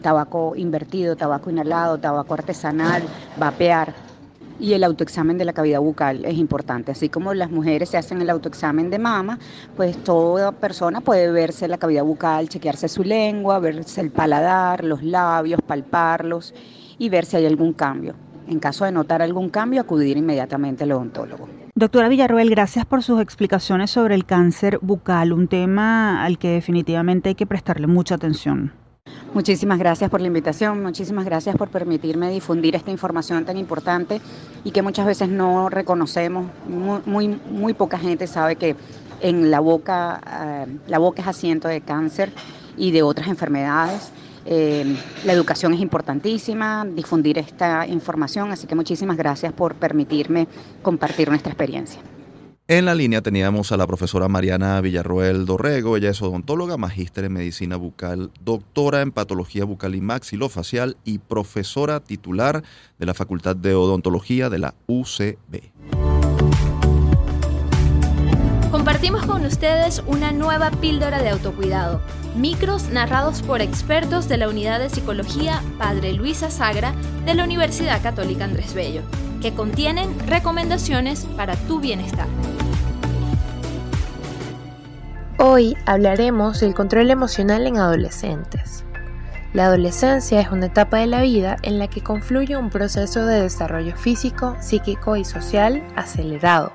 tabaco invertido, tabaco inhalado, tabaco artesanal, vapear. Y el autoexamen de la cavidad bucal es importante. Así como las mujeres se hacen el autoexamen de mama, pues toda persona puede verse la cavidad bucal, chequearse su lengua, verse el paladar, los labios, palparlos y ver si hay algún cambio. En caso de notar algún cambio, acudir inmediatamente al odontólogo. Doctora Villarroel, gracias por sus explicaciones sobre el cáncer bucal, un tema al que definitivamente hay que prestarle mucha atención. Muchísimas gracias por la invitación, muchísimas gracias por permitirme difundir esta información tan importante y que muchas veces no reconocemos. Muy, muy, poca gente sabe que en la boca, eh, la boca es asiento de cáncer y de otras enfermedades. Eh, la educación es importantísima, difundir esta información, así que muchísimas gracias por permitirme compartir nuestra experiencia. En la línea teníamos a la profesora Mariana Villarroel Dorrego, ella es odontóloga, magíster en medicina bucal, doctora en patología bucal y maxilofacial y profesora titular de la Facultad de Odontología de la UCB. Compartimos con ustedes una nueva píldora de autocuidado, micros narrados por expertos de la Unidad de Psicología Padre Luisa Sagra de la Universidad Católica Andrés Bello que contienen recomendaciones para tu bienestar. Hoy hablaremos del control emocional en adolescentes. La adolescencia es una etapa de la vida en la que confluye un proceso de desarrollo físico, psíquico y social acelerado.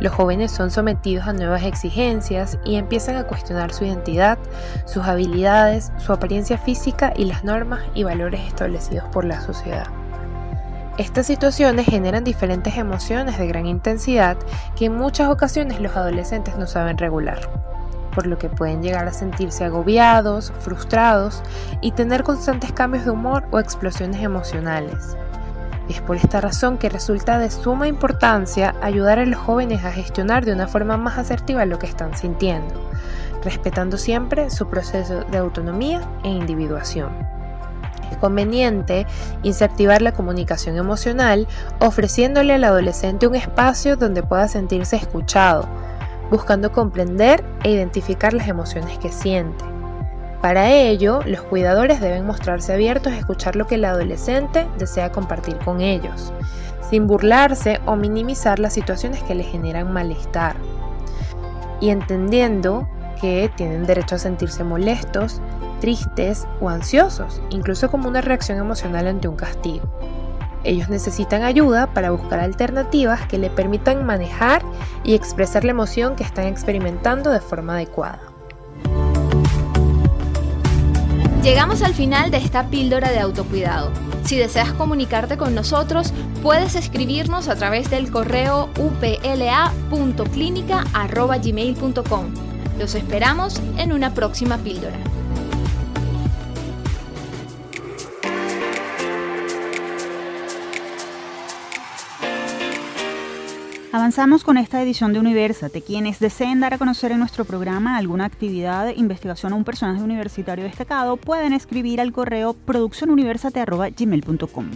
Los jóvenes son sometidos a nuevas exigencias y empiezan a cuestionar su identidad, sus habilidades, su apariencia física y las normas y valores establecidos por la sociedad. Estas situaciones generan diferentes emociones de gran intensidad que en muchas ocasiones los adolescentes no saben regular, por lo que pueden llegar a sentirse agobiados, frustrados y tener constantes cambios de humor o explosiones emocionales. Es por esta razón que resulta de suma importancia ayudar a los jóvenes a gestionar de una forma más asertiva lo que están sintiendo, respetando siempre su proceso de autonomía e individuación. Es conveniente incentivar la comunicación emocional ofreciéndole al adolescente un espacio donde pueda sentirse escuchado, buscando comprender e identificar las emociones que siente. Para ello, los cuidadores deben mostrarse abiertos a escuchar lo que el adolescente desea compartir con ellos, sin burlarse o minimizar las situaciones que le generan malestar. Y entendiendo que tienen derecho a sentirse molestos, tristes o ansiosos, incluso como una reacción emocional ante un castigo. Ellos necesitan ayuda para buscar alternativas que le permitan manejar y expresar la emoción que están experimentando de forma adecuada. Llegamos al final de esta píldora de autocuidado. Si deseas comunicarte con nosotros, puedes escribirnos a través del correo upla.clinica.gmail.com. Los esperamos en una próxima píldora. Avanzamos con esta edición de Universate. Quienes deseen dar a conocer en nuestro programa alguna actividad, investigación o un personaje universitario destacado, pueden escribir al correo produccionuniversate.gmail.com.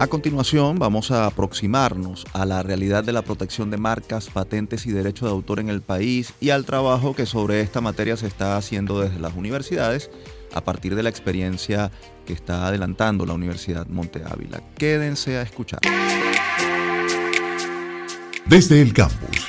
A continuación vamos a aproximarnos a la realidad de la protección de marcas, patentes y derechos de autor en el país y al trabajo que sobre esta materia se está haciendo desde las universidades a partir de la experiencia que está adelantando la Universidad Monte Ávila. Quédense a escuchar. Desde el campus.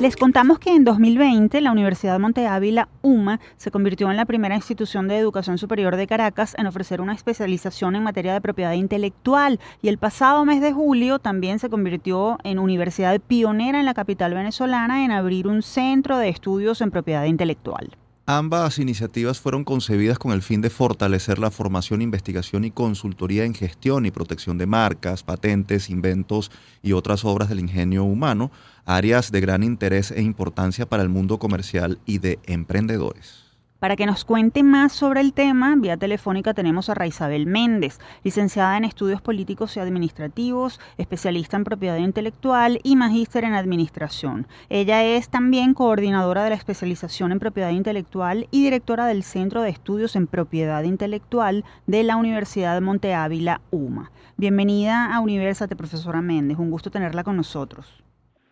Les contamos que en 2020 la Universidad Monte Ávila, UMA, se convirtió en la primera institución de educación superior de Caracas en ofrecer una especialización en materia de propiedad intelectual y el pasado mes de julio también se convirtió en universidad pionera en la capital venezolana en abrir un centro de estudios en propiedad intelectual. Ambas iniciativas fueron concebidas con el fin de fortalecer la formación, investigación y consultoría en gestión y protección de marcas, patentes, inventos y otras obras del ingenio humano, áreas de gran interés e importancia para el mundo comercial y de emprendedores. Para que nos cuente más sobre el tema, vía telefónica tenemos a Raisabel Méndez, licenciada en Estudios Políticos y Administrativos, especialista en propiedad intelectual y magíster en Administración. Ella es también coordinadora de la especialización en propiedad intelectual y directora del Centro de Estudios en Propiedad Intelectual de la Universidad Monte Ávila, UMA. Bienvenida a Universate, profesora Méndez. Un gusto tenerla con nosotros.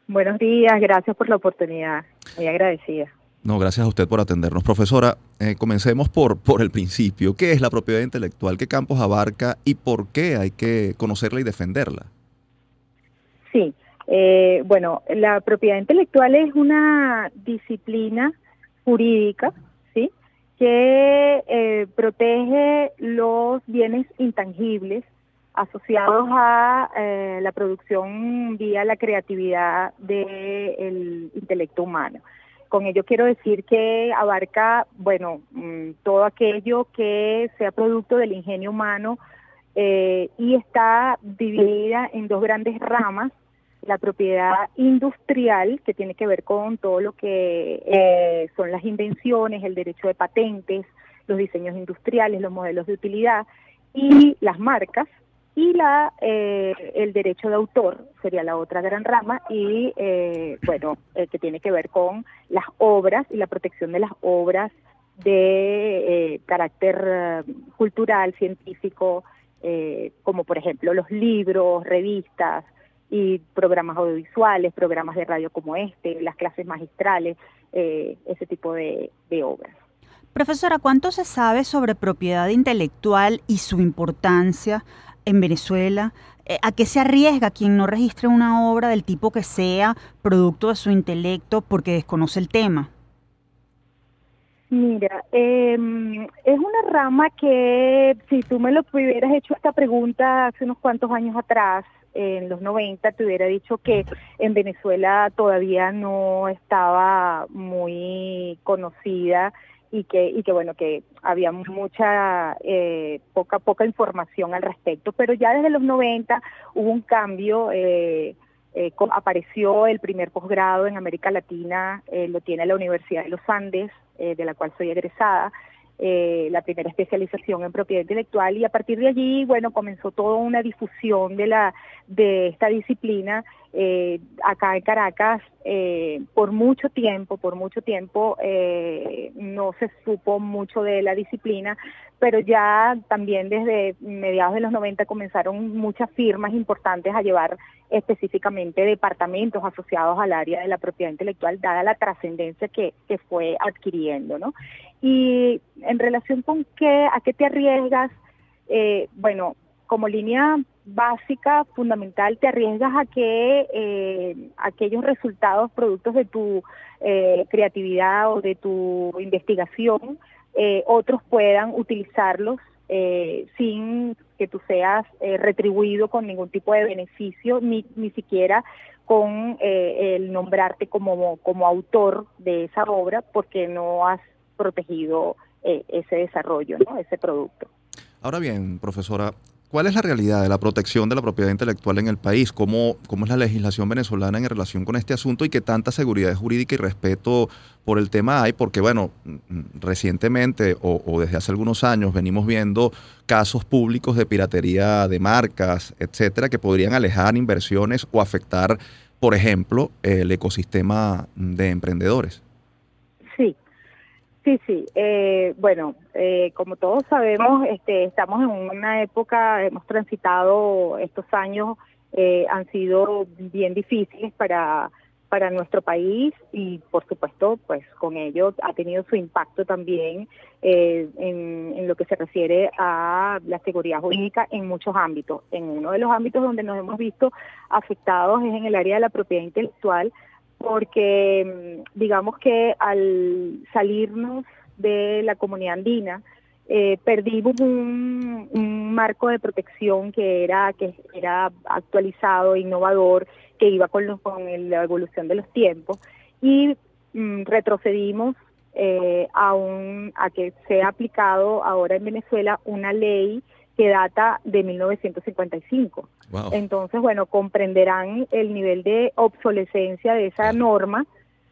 Buenos días, gracias por la oportunidad. Muy agradecida. No, gracias a usted por atendernos. Profesora, eh, comencemos por, por el principio. ¿Qué es la propiedad intelectual? ¿Qué campos abarca y por qué hay que conocerla y defenderla? Sí, eh, bueno, la propiedad intelectual es una disciplina jurídica, ¿sí? Que eh, protege los bienes intangibles asociados a la producción vía la creatividad del intelecto humano. Con ello quiero decir que abarca, bueno, mm, todo aquello que sea producto del ingenio humano eh, y está dividida en dos grandes ramas. La propiedad industrial, que tiene que ver con todo lo que eh, son las invenciones, el derecho de patentes, los diseños industriales, los modelos de utilidad, y las marcas, y la eh, el derecho de autor sería la otra gran rama y eh, bueno eh, que tiene que ver con las obras y la protección de las obras de carácter cultural científico como por ejemplo los libros revistas y programas audiovisuales programas de radio como este las clases magistrales ese tipo de obras. Profesora, ¿cuánto se sabe sobre propiedad intelectual y su importancia en Venezuela? Eh, ¿A qué se arriesga quien no registre una obra del tipo que sea producto de su intelecto porque desconoce el tema? Mira, em, es una rama que si tú me lo hubieras hecho esta pregunta hace unos cuantos años atrás, en los 90, te hubiera dicho que en Venezuela todavía no estaba muy conocida y que, y que bueno, que había mucha, eh, poca, poca información al respecto, pero ya desde los 90 hubo un cambio, eh, eh, apareció el primer posgrado en América Latina, lo tiene la Universidad de los Andes, de la cual soy egresada, la primera especialización en propiedad intelectual y a partir de allí, bueno, comenzó toda una difusión de la de esta disciplina eh, acá en Caracas eh, por mucho tiempo, por mucho tiempo eh, no se supo mucho de la disciplina, pero ya también desde mediados de los 90 comenzaron muchas firmas importantes a llevar específicamente departamentos asociados al área de la propiedad intelectual, dada la trascendencia que, que fue adquiriendo, ¿no? Y en relación con qué, a qué te arriesgas, bueno, como línea básica, fundamental, te arriesgas a que eh, aquellos resultados, productos de tu eh, creatividad o de tu investigación, eh, otros puedan utilizarlos sin que tú seas retribuido con ningún tipo de beneficio, ni, ni siquiera con el nombrarte como, como autor de esa obra, porque no has protegido ese desarrollo, ese producto. Ahora bien, profesora, ¿Cuál es la realidad de la protección de la propiedad intelectual en el país? ¿Cómo, ¿Cómo es la legislación venezolana en relación con este asunto y qué tanta seguridad jurídica y respeto por el tema hay? Porque, bueno, recientemente o desde hace algunos años venimos viendo casos públicos de piratería de marcas, etcétera, que podrían alejar inversiones o afectar, por ejemplo, el ecosistema de emprendedores. Sí, Sí. Eh, bueno, eh, como todos sabemos, este, estamos en una época, hemos transitado estos años, eh, han sido bien difíciles para para nuestro país y por supuesto pues con ello ha tenido su impacto también en, en, lo que se refiere a la seguridad jurídica en muchos ámbitos. En uno de los ámbitos donde nos hemos visto afectados es en el área de la propiedad intelectual, porque mm, digamos que al salirnos de la comunidad andina, eh, perdimos un, marco de protección que era que era actualizado, innovador, que iba con, con la evolución de los tiempos y mm, retrocedimos eh, a, un, a que sea aplicado ahora en Venezuela una ley que data de 1955. Entonces, bueno, comprenderán el nivel de obsolescencia de esa norma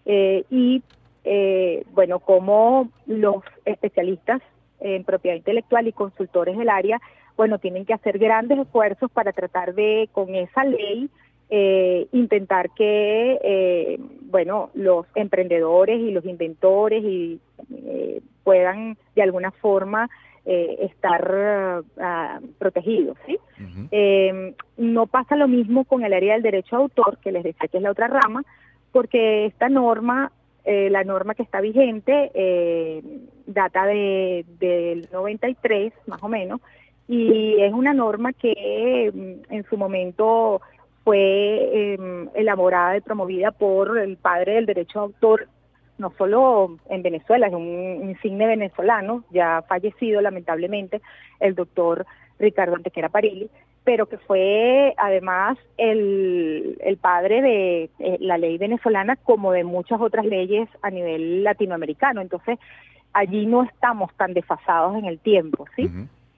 eh, y, eh, bueno, cómo los especialistas en propiedad intelectual y consultores del área, bueno, tienen que hacer grandes esfuerzos para tratar de, con esa ley, eh, intentar que, bueno, los emprendedores y los inventores y puedan de alguna forma eh, estar uh, protegidos. ¿sí? Em, no pasa lo mismo con el área del derecho a autor, que les decía que es la otra rama, porque esta norma, eh, la norma que está vigente, eh, data de, del 93 más o menos, y es una norma que mm, en su momento fue em, elaborada y promovida por el padre del derecho a autor no solo en Venezuela, es un insigne venezolano, ya fallecido lamentablemente, el doctor Ricardo Antequera Parili, pero que fue además el, el padre de eh, la ley venezolana como de muchas otras leyes a nivel latinoamericano. Entonces, allí no estamos tan desfasados en el tiempo, ¿sí?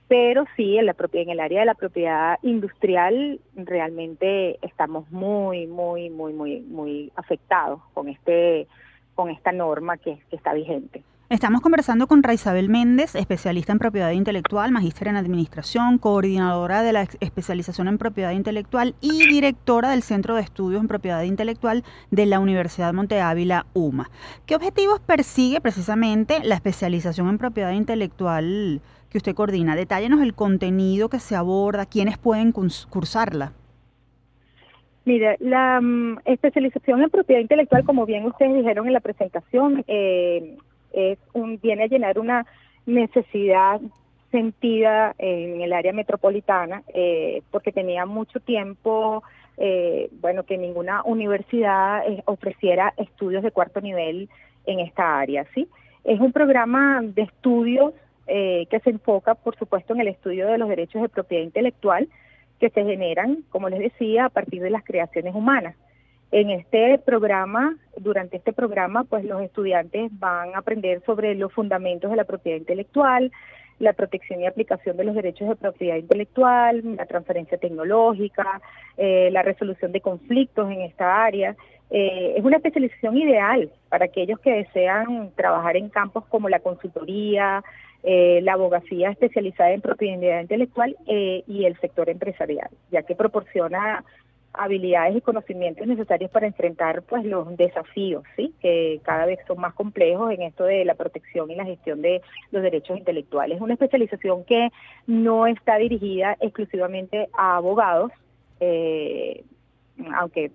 Pero sí, en, la en el área de la propiedad industrial realmente estamos muy, muy, muy, muy, muy afectados con este con esta norma que, está vigente. Estamos conversando con Raisabel Méndez, especialista en propiedad intelectual, magíster en administración, coordinadora de la especialización en propiedad intelectual y directora del Centro de Estudios en Propiedad Intelectual de la Universidad Monte Ávila, UMA. ¿Qué objetivos persigue precisamente la especialización en propiedad intelectual que usted coordina? Detállenos el contenido que se aborda, quiénes pueden cursarla. Mire, la mm, especialización en propiedad intelectual, como bien ustedes dijeron en la presentación, eh, viene a llenar una necesidad sentida en el área metropolitana, eh, porque tenía mucho tiempo, eh, bueno, que ninguna universidad ofreciera estudios de cuarto nivel en esta área, ¿sí? Es un programa de estudios que se enfoca, por supuesto, en el estudio de los derechos de propiedad intelectual, que se generan, como les decía, a partir de las creaciones humanas. En este programa, durante este programa, pues los estudiantes van a aprender sobre los fundamentos de la propiedad intelectual, la protección y aplicación de los derechos de propiedad intelectual, la transferencia tecnológica, eh, la resolución de conflictos en esta área. Eh, es una especialización ideal para aquellos que desean trabajar en campos como la consultoría, eh, la abogacía especializada en propiedad intelectual eh, y el sector empresarial, ya que proporciona habilidades y conocimientos necesarios para enfrentar pues los desafíos, sí, que cada vez son más complejos en esto de la protección y la gestión de los derechos intelectuales. Es una especialización que no está dirigida exclusivamente a abogados, aunque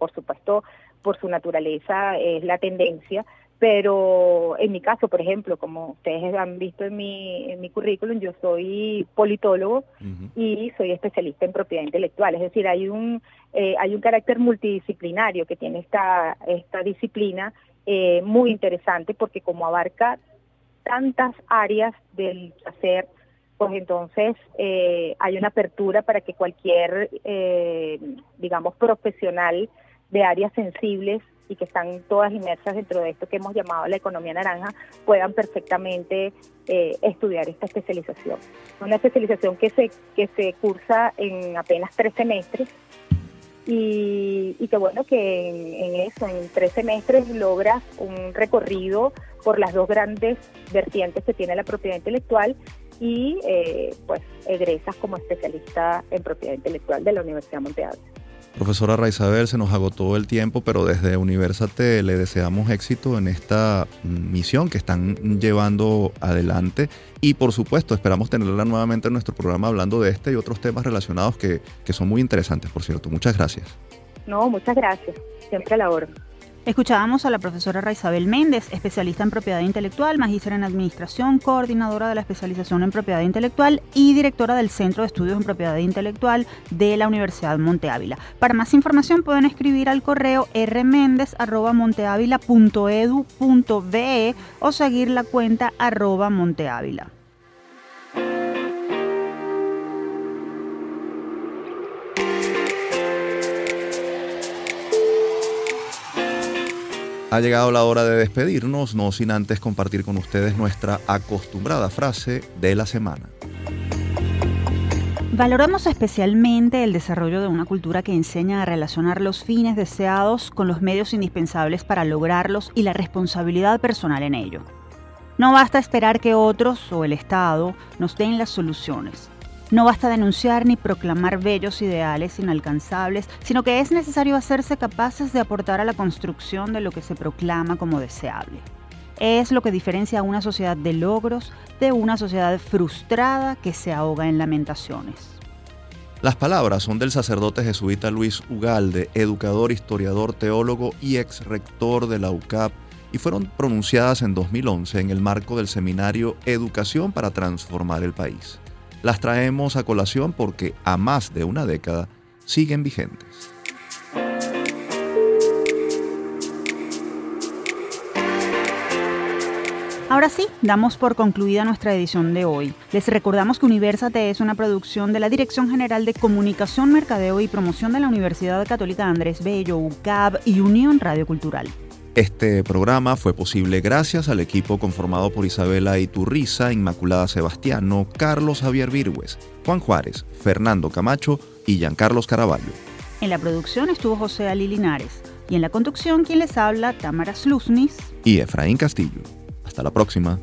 por supuesto por su naturaleza es la tendencia, pero en mi caso, por ejemplo, como ustedes han visto en mi, en mi currículum, yo soy politólogo y soy especialista en propiedad intelectual, es decir, hay un, eh, hay un carácter multidisciplinario que tiene esta, esta disciplina eh, muy interesante porque como abarca tantas áreas del hacer, pues entonces eh, hay una apertura para que cualquier, digamos, profesional de áreas sensibles y que están todas inmersas dentro de esto que hemos llamado la economía naranja, puedan perfectamente eh, estudiar esta especialización. Una especialización que se, que se cursa en apenas tres semestres y, y que bueno, que en, en, eso, en tres semestres logras un recorrido por las dos grandes vertientes que tiene la propiedad intelectual y eh, pues egresas como especialista en propiedad intelectual de la Universidad Monte Profesora Raizabel, se nos agotó el tiempo, pero desde Universate le deseamos éxito en esta misión que están llevando adelante y por supuesto esperamos tenerla nuevamente en nuestro programa hablando de este y otros temas relacionados que, que son muy interesantes, por cierto. Muchas gracias. No, muchas gracias. Siempre a la orden. Escuchábamos a la profesora Raizabel Méndez, especialista en propiedad intelectual, magíster en administración, coordinadora de la especialización en propiedad intelectual y directora del Centro de Estudios en Propiedad Intelectual de la Universidad Monte Ávila. Para más información pueden escribir al correo rmendez.monteavila.edu.be o seguir la cuenta arroba. Ha llegado la hora de despedirnos, no sin antes compartir con ustedes nuestra acostumbrada frase de la semana. Valoramos especialmente el desarrollo de una cultura que enseña a relacionar los fines deseados con los medios indispensables para lograrlos y la responsabilidad personal en ello. No basta esperar que otros o el Estado nos den las soluciones. No basta denunciar ni proclamar bellos ideales inalcanzables, sino que es necesario hacerse capaces de aportar a la construcción de lo que se proclama como deseable. Es lo que diferencia a una sociedad de logros de una sociedad frustrada que se ahoga en lamentaciones. Las palabras son del sacerdote jesuita Luis Ugalde, educador, historiador, teólogo y ex rector de la UCAP, y fueron pronunciadas en 2011 en el marco del seminario Educación para Transformar el País las traemos a colación porque a más de una década siguen vigentes. Ahora sí, damos por concluida nuestra edición de hoy. Les recordamos que Universate es una producción de la Dirección General de Comunicación, Mercadeo y Promoción de la Universidad Católica Andrés Bello, UCAB y Unión Radio Cultural. Este programa fue posible gracias al equipo conformado por Isabela Iturriza, Inmaculada Sebastiano, Carlos Javier Virgües, Juan Juárez, Fernando Camacho y Giancarlos Caraballo. En la producción estuvo José Ali Linares y en la conducción quien les habla, Tamara Slusnis y Efraín Castillo. Hasta la próxima.